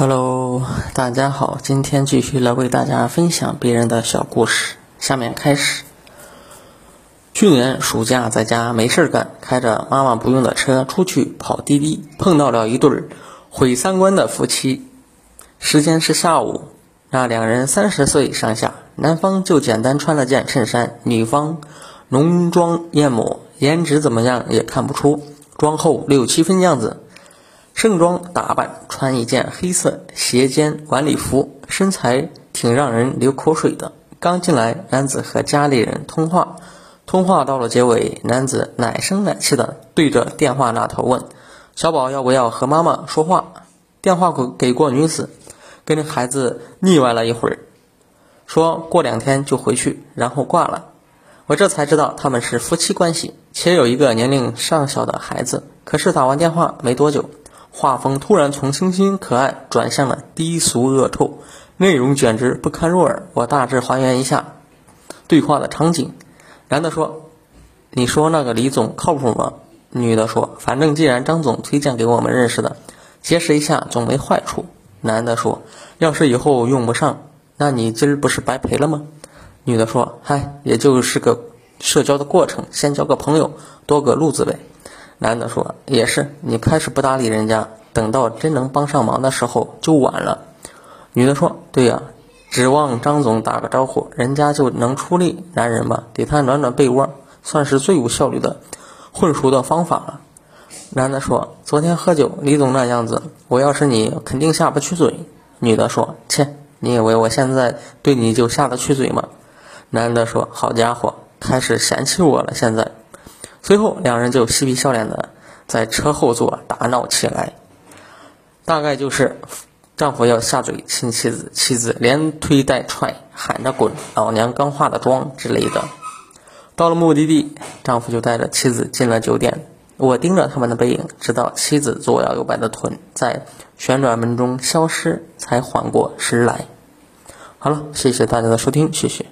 Hello，大家好，今天继续来为大家分享别人的小故事。下面开始。去年暑假在家没事干，开着妈妈不用的车出去跑滴滴，碰到了一对毁三观的夫妻。时间是下午，那两人三十岁上下，男方就简单穿了件衬衫，女方浓妆艳抹，颜值怎么样也看不出，妆后六七分样子。盛装打扮，穿一件黑色斜肩晚礼服，身材挺让人流口水的。刚进来，男子和家里人通话，通话到了结尾，男子奶声奶气的对着电话那头问：“小宝要不要和妈妈说话？”电话给给过女子，跟孩子腻歪了一会儿，说过两天就回去，然后挂了。我这才知道他们是夫妻关系，且有一个年龄尚小的孩子。可是打完电话没多久。画风突然从清新可爱转向了低俗恶臭，内容简直不堪入耳。我大致还原一下对话的场景：男的说：“你说那个李总靠谱吗？”女的说：“反正既然张总推荐给我们认识的，结识一下总没坏处。”男的说：“要是以后用不上，那你今儿不是白赔了吗？”女的说：“嗨，也就是个社交的过程，先交个朋友，多个路子呗。”男的说：“也是，你开始不搭理人家，等到真能帮上忙的时候就晚了。”女的说：“对呀，指望张总打个招呼，人家就能出力，男人嘛，给他暖暖被窝，算是最有效率的混熟的方法了。”男的说：“昨天喝酒，李总那样子，我要是你，肯定下不去嘴。”女的说：“切，你以为我现在对你就下得去嘴吗？”男的说：“好家伙，开始嫌弃我了，现在。”随后，两人就嬉皮笑脸的在车后座打闹起来，大概就是丈夫要下嘴亲妻子，妻子连推带踹，喊着滚，老娘刚化的妆之类的。到了目的地，丈夫就带着妻子进了酒店。我盯着他们的背影，直到妻子左摇右摆的臀在旋转门中消失，才缓过神来。好了，谢谢大家的收听，谢谢。